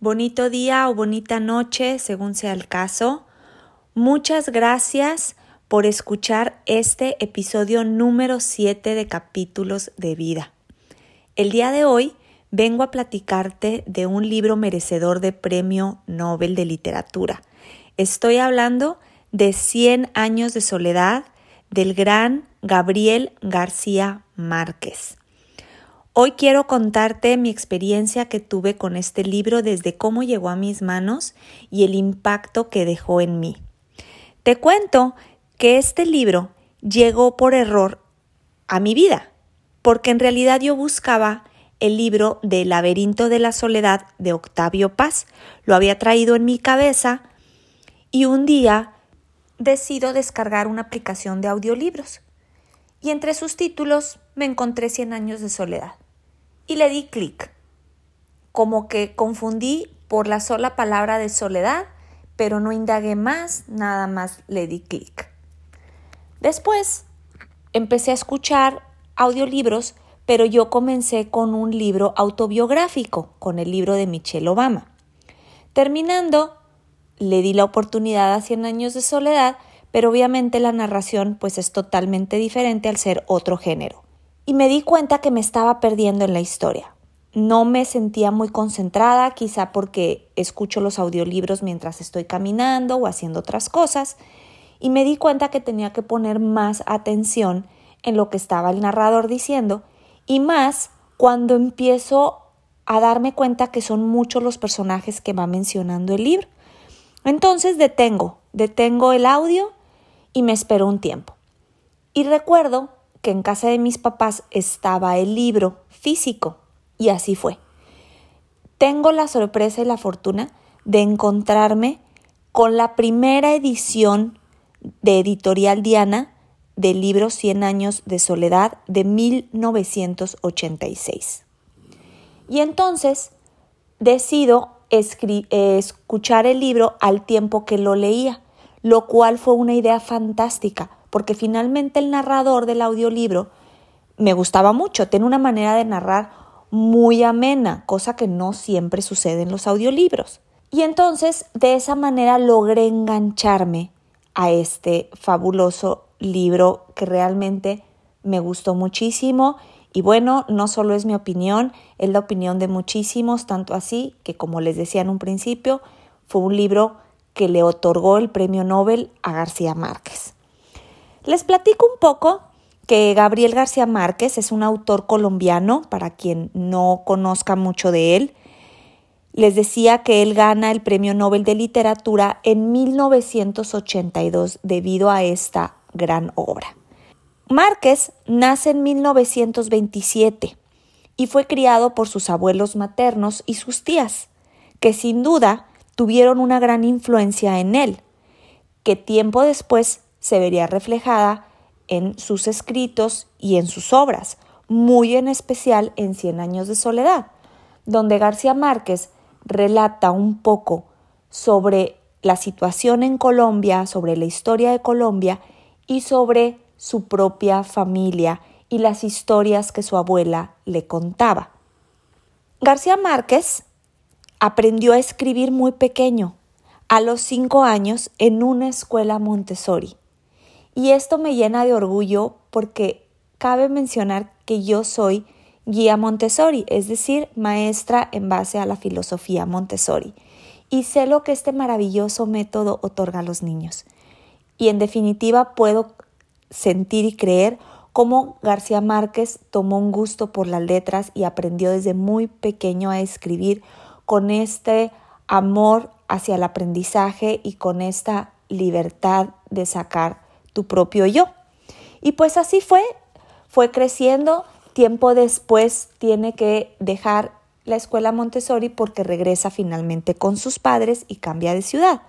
Bonito día o bonita noche, según sea el caso. Muchas gracias por escuchar este episodio número 7 de capítulos de vida. El día de hoy vengo a platicarte de un libro merecedor de Premio Nobel de Literatura. Estoy hablando de 100 años de soledad del gran Gabriel García Márquez. Hoy quiero contarte mi experiencia que tuve con este libro desde cómo llegó a mis manos y el impacto que dejó en mí. Te cuento que este libro llegó por error a mi vida, porque en realidad yo buscaba el libro de laberinto de la soledad de Octavio Paz. Lo había traído en mi cabeza y un día decido descargar una aplicación de audiolibros. Y entre sus títulos me encontré Cien años de soledad y le di clic. Como que confundí por la sola palabra de soledad, pero no indagué más, nada más le di clic. Después empecé a escuchar audiolibros, pero yo comencé con un libro autobiográfico, con el libro de Michelle Obama. Terminando, le di la oportunidad a Cien años de soledad, pero obviamente la narración pues es totalmente diferente al ser otro género y me di cuenta que me estaba perdiendo en la historia. No me sentía muy concentrada, quizá porque escucho los audiolibros mientras estoy caminando o haciendo otras cosas, y me di cuenta que tenía que poner más atención en lo que estaba el narrador diciendo, y más cuando empiezo a darme cuenta que son muchos los personajes que va mencionando el libro. Entonces detengo, detengo el audio y me espero un tiempo. Y recuerdo que en casa de mis papás estaba el libro físico y así fue. Tengo la sorpresa y la fortuna de encontrarme con la primera edición de Editorial Diana del libro Cien años de soledad de 1986. Y entonces decido escuchar el libro al tiempo que lo leía, lo cual fue una idea fantástica porque finalmente el narrador del audiolibro me gustaba mucho, tiene una manera de narrar muy amena, cosa que no siempre sucede en los audiolibros. Y entonces de esa manera logré engancharme a este fabuloso libro que realmente me gustó muchísimo y bueno, no solo es mi opinión, es la opinión de muchísimos, tanto así que como les decía en un principio, fue un libro que le otorgó el premio Nobel a García Márquez. Les platico un poco que Gabriel García Márquez es un autor colombiano, para quien no conozca mucho de él. Les decía que él gana el Premio Nobel de Literatura en 1982 debido a esta gran obra. Márquez nace en 1927 y fue criado por sus abuelos maternos y sus tías, que sin duda tuvieron una gran influencia en él, que tiempo después se vería reflejada en sus escritos y en sus obras, muy en especial en Cien años de soledad, donde García Márquez relata un poco sobre la situación en Colombia, sobre la historia de Colombia y sobre su propia familia y las historias que su abuela le contaba. García Márquez aprendió a escribir muy pequeño, a los cinco años, en una escuela Montessori. Y esto me llena de orgullo porque cabe mencionar que yo soy guía Montessori, es decir, maestra en base a la filosofía Montessori. Y sé lo que este maravilloso método otorga a los niños. Y en definitiva puedo sentir y creer cómo García Márquez tomó un gusto por las letras y aprendió desde muy pequeño a escribir con este amor hacia el aprendizaje y con esta libertad de sacar tu propio yo. Y pues así fue, fue creciendo, tiempo después tiene que dejar la escuela Montessori porque regresa finalmente con sus padres y cambia de ciudad.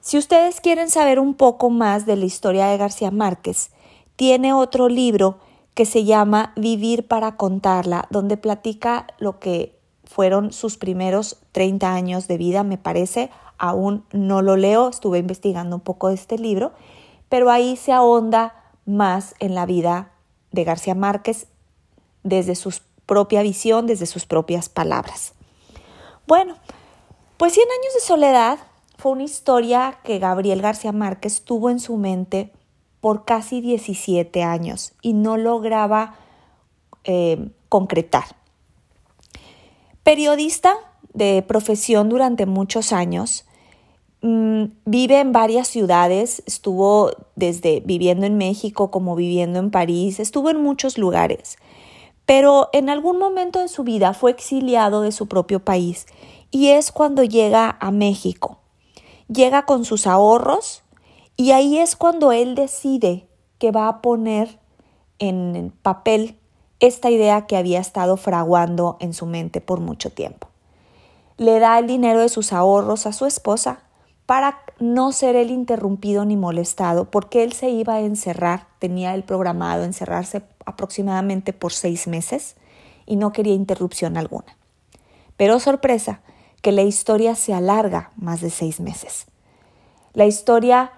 Si ustedes quieren saber un poco más de la historia de García Márquez, tiene otro libro que se llama Vivir para contarla, donde platica lo que fueron sus primeros 30 años de vida, me parece. Aún no lo leo, estuve investigando un poco de este libro, pero ahí se ahonda más en la vida de García Márquez desde su propia visión, desde sus propias palabras. Bueno, pues Cien años de soledad fue una historia que Gabriel García Márquez tuvo en su mente por casi 17 años y no lograba eh, concretar. Periodista de profesión durante muchos años, mm, vive en varias ciudades, estuvo desde viviendo en México como viviendo en París, estuvo en muchos lugares, pero en algún momento de su vida fue exiliado de su propio país y es cuando llega a México. Llega con sus ahorros y ahí es cuando él decide que va a poner en papel esta idea que había estado fraguando en su mente por mucho tiempo. Le da el dinero de sus ahorros a su esposa para no ser él interrumpido ni molestado, porque él se iba a encerrar, tenía el programado encerrarse aproximadamente por seis meses y no quería interrupción alguna. Pero sorpresa, que la historia se alarga más de seis meses. La historia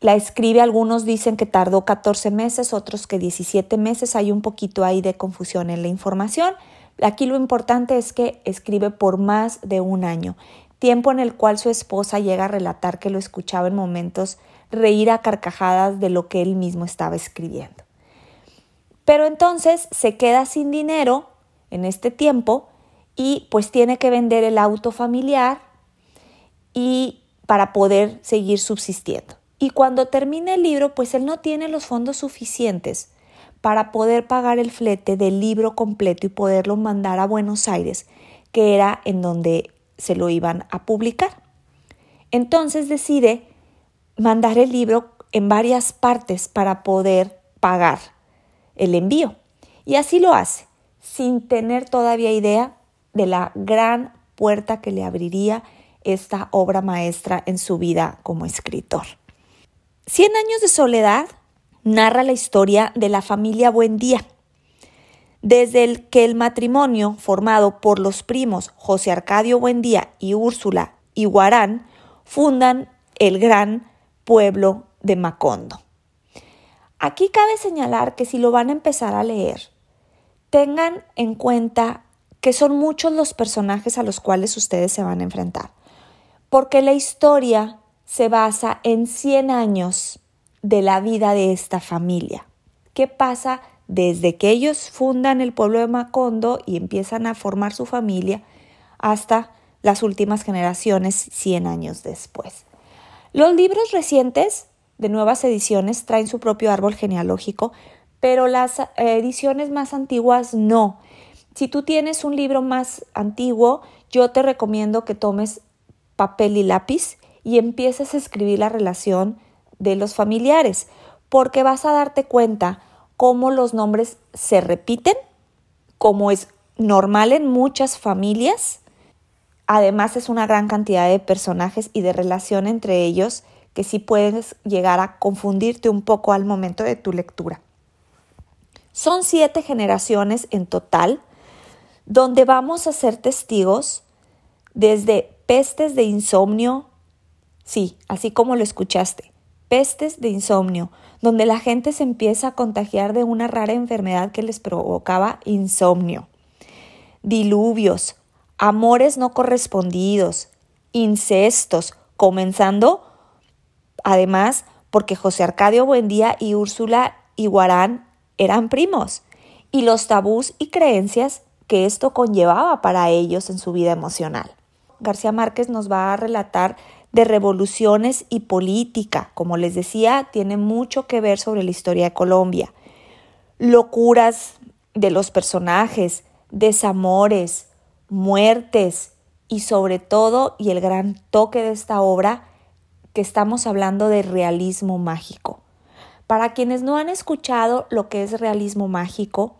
la escribe, algunos dicen que tardó 14 meses, otros que 17 meses, hay un poquito ahí de confusión en la información. Aquí lo importante es que escribe por más de un año, tiempo en el cual su esposa llega a relatar que lo escuchaba en momentos reír a carcajadas de lo que él mismo estaba escribiendo. Pero entonces se queda sin dinero en este tiempo y pues tiene que vender el auto familiar y para poder seguir subsistiendo. Y cuando termine el libro, pues él no tiene los fondos suficientes para poder pagar el flete del libro completo y poderlo mandar a Buenos Aires, que era en donde se lo iban a publicar. Entonces decide mandar el libro en varias partes para poder pagar el envío. Y así lo hace, sin tener todavía idea de la gran puerta que le abriría esta obra maestra en su vida como escritor. Cien años de soledad narra la historia de la familia Buendía, desde el que el matrimonio formado por los primos José Arcadio Buendía y Úrsula Iguarán fundan el gran pueblo de Macondo. Aquí cabe señalar que si lo van a empezar a leer, tengan en cuenta que son muchos los personajes a los cuales ustedes se van a enfrentar, porque la historia se basa en 100 años de la vida de esta familia. ¿Qué pasa desde que ellos fundan el pueblo de Macondo y empiezan a formar su familia hasta las últimas generaciones 100 años después? Los libros recientes de nuevas ediciones traen su propio árbol genealógico, pero las ediciones más antiguas no. Si tú tienes un libro más antiguo, yo te recomiendo que tomes papel y lápiz y empieces a escribir la relación de los familiares, porque vas a darte cuenta cómo los nombres se repiten, como es normal en muchas familias. Además es una gran cantidad de personajes y de relación entre ellos que sí puedes llegar a confundirte un poco al momento de tu lectura. Son siete generaciones en total donde vamos a ser testigos desde pestes de insomnio, Sí, así como lo escuchaste. Pestes de insomnio, donde la gente se empieza a contagiar de una rara enfermedad que les provocaba insomnio. Diluvios, amores no correspondidos, incestos, comenzando además porque José Arcadio Buendía y Úrsula Iguarán eran primos, y los tabús y creencias que esto conllevaba para ellos en su vida emocional. García Márquez nos va a relatar de revoluciones y política. Como les decía, tiene mucho que ver sobre la historia de Colombia. Locuras de los personajes, desamores, muertes y sobre todo, y el gran toque de esta obra, que estamos hablando de realismo mágico. Para quienes no han escuchado lo que es realismo mágico,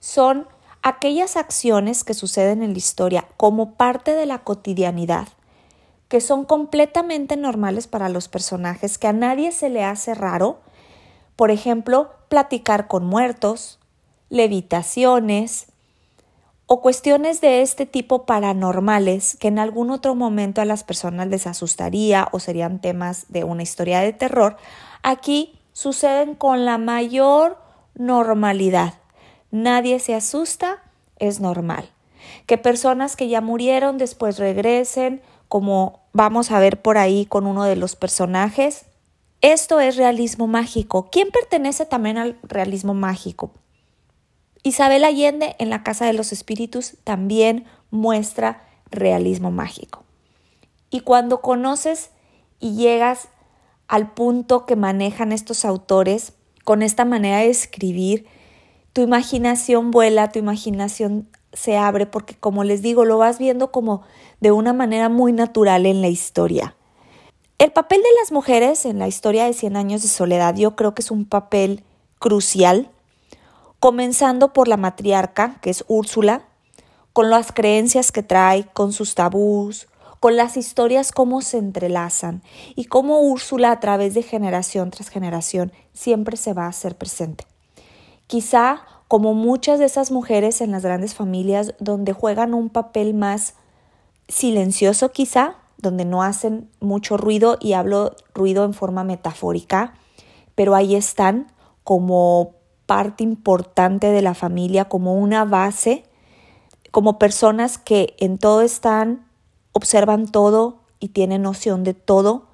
son aquellas acciones que suceden en la historia como parte de la cotidianidad, que son completamente normales para los personajes, que a nadie se le hace raro, por ejemplo, platicar con muertos, levitaciones o cuestiones de este tipo paranormales que en algún otro momento a las personas les asustaría o serían temas de una historia de terror, aquí suceden con la mayor normalidad. Nadie se asusta, es normal. Que personas que ya murieron después regresen, como vamos a ver por ahí con uno de los personajes. Esto es realismo mágico. ¿Quién pertenece también al realismo mágico? Isabel Allende en la Casa de los Espíritus también muestra realismo mágico. Y cuando conoces y llegas al punto que manejan estos autores con esta manera de escribir, tu imaginación vuela, tu imaginación se abre porque como les digo, lo vas viendo como de una manera muy natural en la historia. El papel de las mujeres en la historia de Cien años de soledad yo creo que es un papel crucial, comenzando por la matriarca, que es Úrsula, con las creencias que trae, con sus tabús, con las historias cómo se entrelazan y cómo Úrsula a través de generación tras generación siempre se va a hacer presente. Quizá como muchas de esas mujeres en las grandes familias donde juegan un papel más silencioso quizá, donde no hacen mucho ruido y hablo ruido en forma metafórica, pero ahí están como parte importante de la familia, como una base, como personas que en todo están observan todo y tienen noción de todo,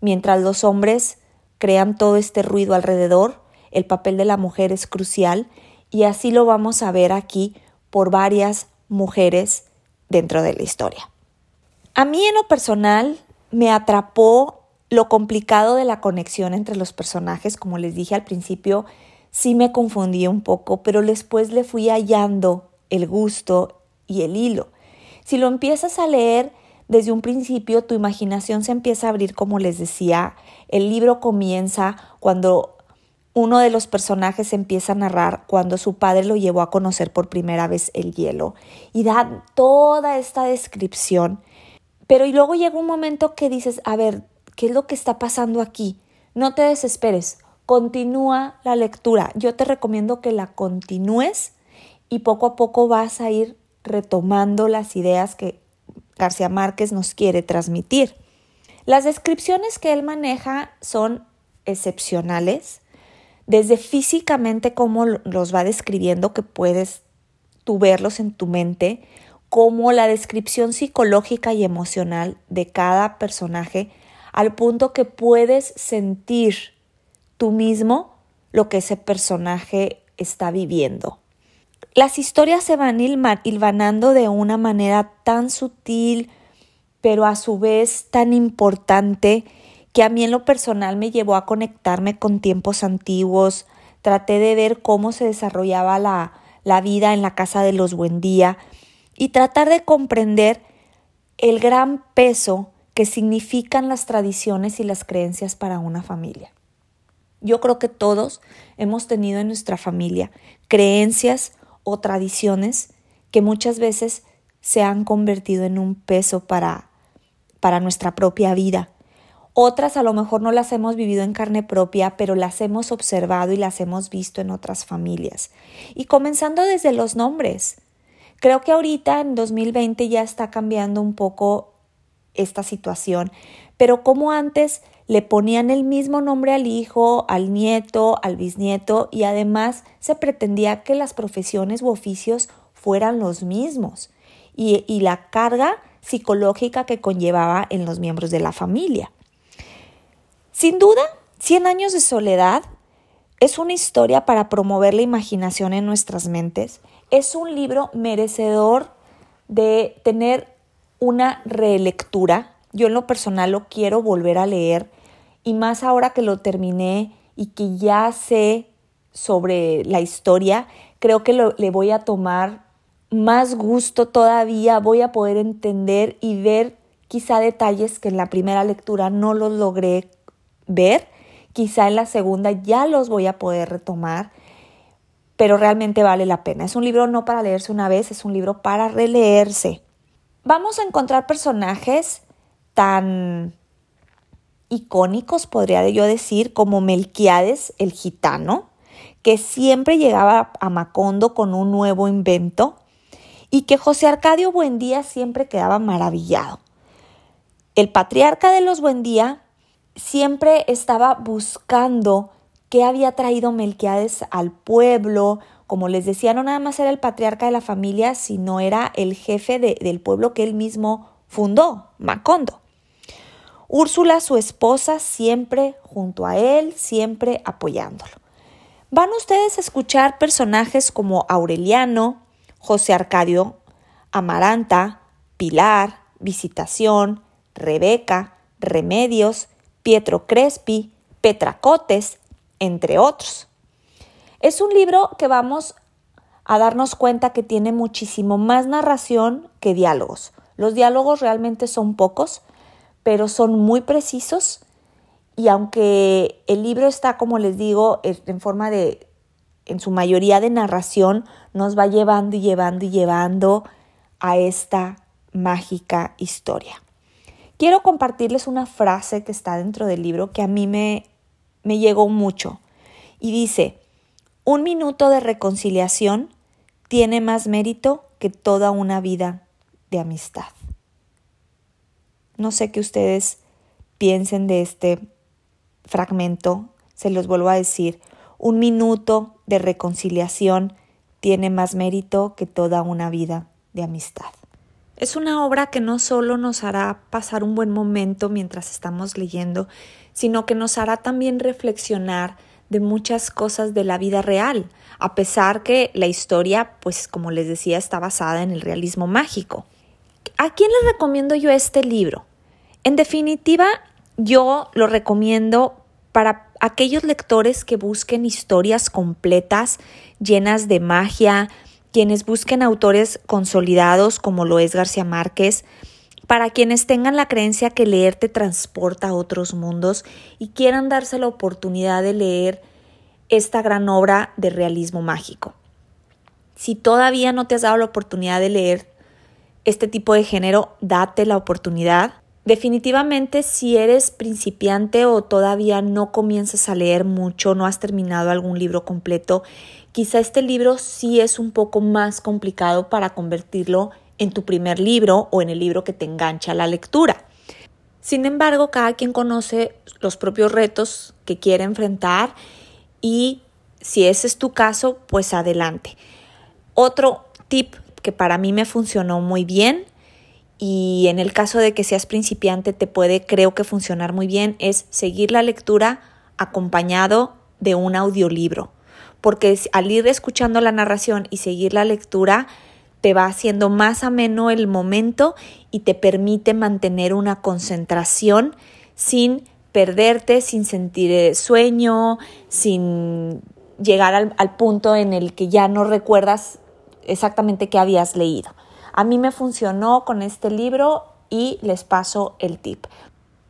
mientras los hombres crean todo este ruido alrededor, el papel de la mujer es crucial y así lo vamos a ver aquí por varias mujeres dentro de la historia. A mí en lo personal me atrapó lo complicado de la conexión entre los personajes, como les dije al principio, sí me confundí un poco, pero después le fui hallando el gusto y el hilo. Si lo empiezas a leer, desde un principio tu imaginación se empieza a abrir, como les decía. El libro comienza cuando uno de los personajes empieza a narrar cuando su padre lo llevó a conocer por primera vez el hielo y da toda esta descripción. Pero y luego llega un momento que dices, a ver, ¿qué es lo que está pasando aquí? No te desesperes, continúa la lectura. Yo te recomiendo que la continúes y poco a poco vas a ir retomando las ideas que García Márquez nos quiere transmitir. Las descripciones que él maneja son excepcionales, desde físicamente cómo los va describiendo, que puedes tú verlos en tu mente, como la descripción psicológica y emocional de cada personaje, al punto que puedes sentir tú mismo lo que ese personaje está viviendo. Las historias se van hilvanando de una manera tan sutil, pero a su vez tan importante, que a mí en lo personal me llevó a conectarme con tiempos antiguos. Traté de ver cómo se desarrollaba la, la vida en la casa de los Buendía y tratar de comprender el gran peso que significan las tradiciones y las creencias para una familia. Yo creo que todos hemos tenido en nuestra familia creencias o tradiciones que muchas veces se han convertido en un peso para, para nuestra propia vida. Otras a lo mejor no las hemos vivido en carne propia, pero las hemos observado y las hemos visto en otras familias. Y comenzando desde los nombres. Creo que ahorita en 2020 ya está cambiando un poco esta situación, pero como antes le ponían el mismo nombre al hijo, al nieto, al bisnieto y además se pretendía que las profesiones u oficios fueran los mismos y, y la carga psicológica que conllevaba en los miembros de la familia. Sin duda, Cien años de soledad es una historia para promover la imaginación en nuestras mentes. Es un libro merecedor de tener una relectura. Yo en lo personal lo quiero volver a leer y más ahora que lo terminé y que ya sé sobre la historia, creo que le voy a tomar más gusto todavía, voy a poder entender y ver quizá detalles que en la primera lectura no los logré ver, quizá en la segunda ya los voy a poder retomar. pero realmente vale la pena. Es un libro no para leerse una vez, es un libro para releerse. Vamos a encontrar personajes tan icónicos, podría yo decir, como Melquiades, el gitano, que siempre llegaba a Macondo con un nuevo invento y que José Arcadio Buendía siempre quedaba maravillado. El patriarca de los Buendía siempre estaba buscando qué había traído Melquiades al pueblo. Como les decía, no nada más era el patriarca de la familia, sino era el jefe del pueblo que él mismo fundó, Macondo. Úrsula, su esposa, siempre junto a él, siempre apoyándolo. Van ustedes a escuchar personajes como Aureliano, José Arcadio, Amaranta, Pilar, Visitación, Rebeca, Remedios, Pietro Crespi, Petracotes, entre otros. Es un libro que vamos a darnos cuenta que tiene muchísimo más narración que diálogos. Los diálogos realmente son pocos, pero son muy precisos y aunque el libro está, como les digo, en forma de, en su mayoría de narración, nos va llevando y llevando y llevando a esta mágica historia. Quiero compartirles una frase que está dentro del libro que a mí me, me llegó mucho y dice, un minuto de reconciliación tiene más mérito que toda una vida de amistad. No sé qué ustedes piensen de este fragmento, se los vuelvo a decir, un minuto de reconciliación tiene más mérito que toda una vida de amistad. Es una obra que no solo nos hará pasar un buen momento mientras estamos leyendo, sino que nos hará también reflexionar de muchas cosas de la vida real, a pesar que la historia, pues como les decía, está basada en el realismo mágico. ¿A quién les recomiendo yo este libro? En definitiva, yo lo recomiendo para aquellos lectores que busquen historias completas, llenas de magia, quienes busquen autores consolidados como lo es García Márquez, para quienes tengan la creencia que leer te transporta a otros mundos y quieran darse la oportunidad de leer esta gran obra de realismo mágico. Si todavía no te has dado la oportunidad de leer este tipo de género, date la oportunidad. Definitivamente si eres principiante o todavía no comienzas a leer mucho, no has terminado algún libro completo, quizá este libro sí es un poco más complicado para convertirlo en tu primer libro o en el libro que te engancha a la lectura. Sin embargo, cada quien conoce los propios retos que quiere enfrentar y si ese es tu caso, pues adelante. Otro tip que para mí me funcionó muy bien y en el caso de que seas principiante te puede creo que funcionar muy bien es seguir la lectura acompañado de un audiolibro, porque al ir escuchando la narración y seguir la lectura, te va haciendo más ameno el momento y te permite mantener una concentración sin perderte, sin sentir sueño, sin llegar al, al, punto en el que ya no recuerdas exactamente qué habías leído. A mí me funcionó con este libro y les paso el tip.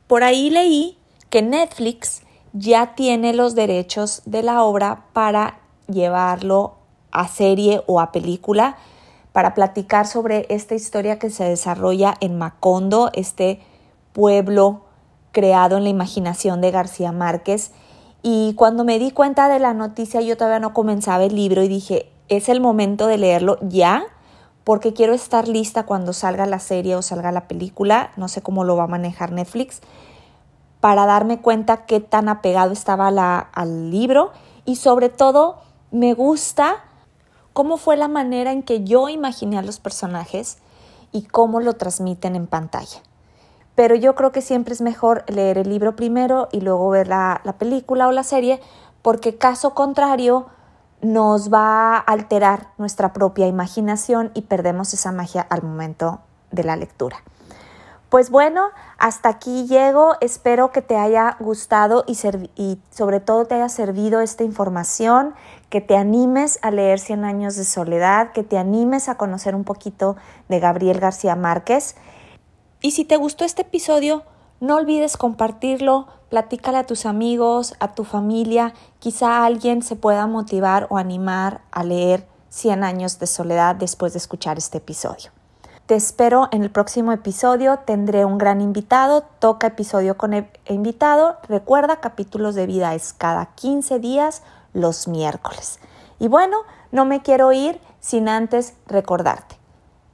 Por ahí leí que Netflix ya tiene los derechos de la obra para llevarlo a serie o a película para platicar sobre esta historia que se desarrolla en Macondo, este pueblo creado en la imaginación de García Márquez. Y cuando me di cuenta de la noticia, yo todavía no comenzaba el libro y dije, es el momento de leerlo ya, porque quiero estar lista cuando salga la serie o salga la película, no sé cómo lo va a manejar Netflix, para darme cuenta qué tan apegado estaba al libro y sobre todo me gusta cómo fue la manera en que yo imaginé a los personajes y cómo lo transmiten en pantalla. Pero yo creo que siempre es mejor leer el libro primero y luego ver la película o la serie, porque caso contrario nos va a alterar nuestra propia imaginación y perdemos esa magia al momento de la lectura. Pues bueno, hasta aquí llego. Espero que te haya gustado y, sobre todo te haya servido esta información, que te animes a leer Cien años de soledad, que te animes a conocer un poquito de Gabriel García Márquez. Y si te gustó este episodio, no olvides compartirlo platícale a tus amigos, a tu familia, quizá alguien se pueda motivar o animar a leer 100 años de soledad después de escuchar este episodio. Te espero en el próximo episodio, tendré un gran invitado, toca episodio con el invitado, recuerda capítulos de vida es cada 15 días los miércoles. Y bueno, no me quiero ir sin antes recordarte,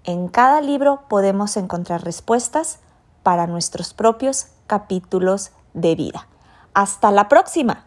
en cada libro podemos encontrar respuestas para nuestros propios capítulos de vida. Hasta la próxima.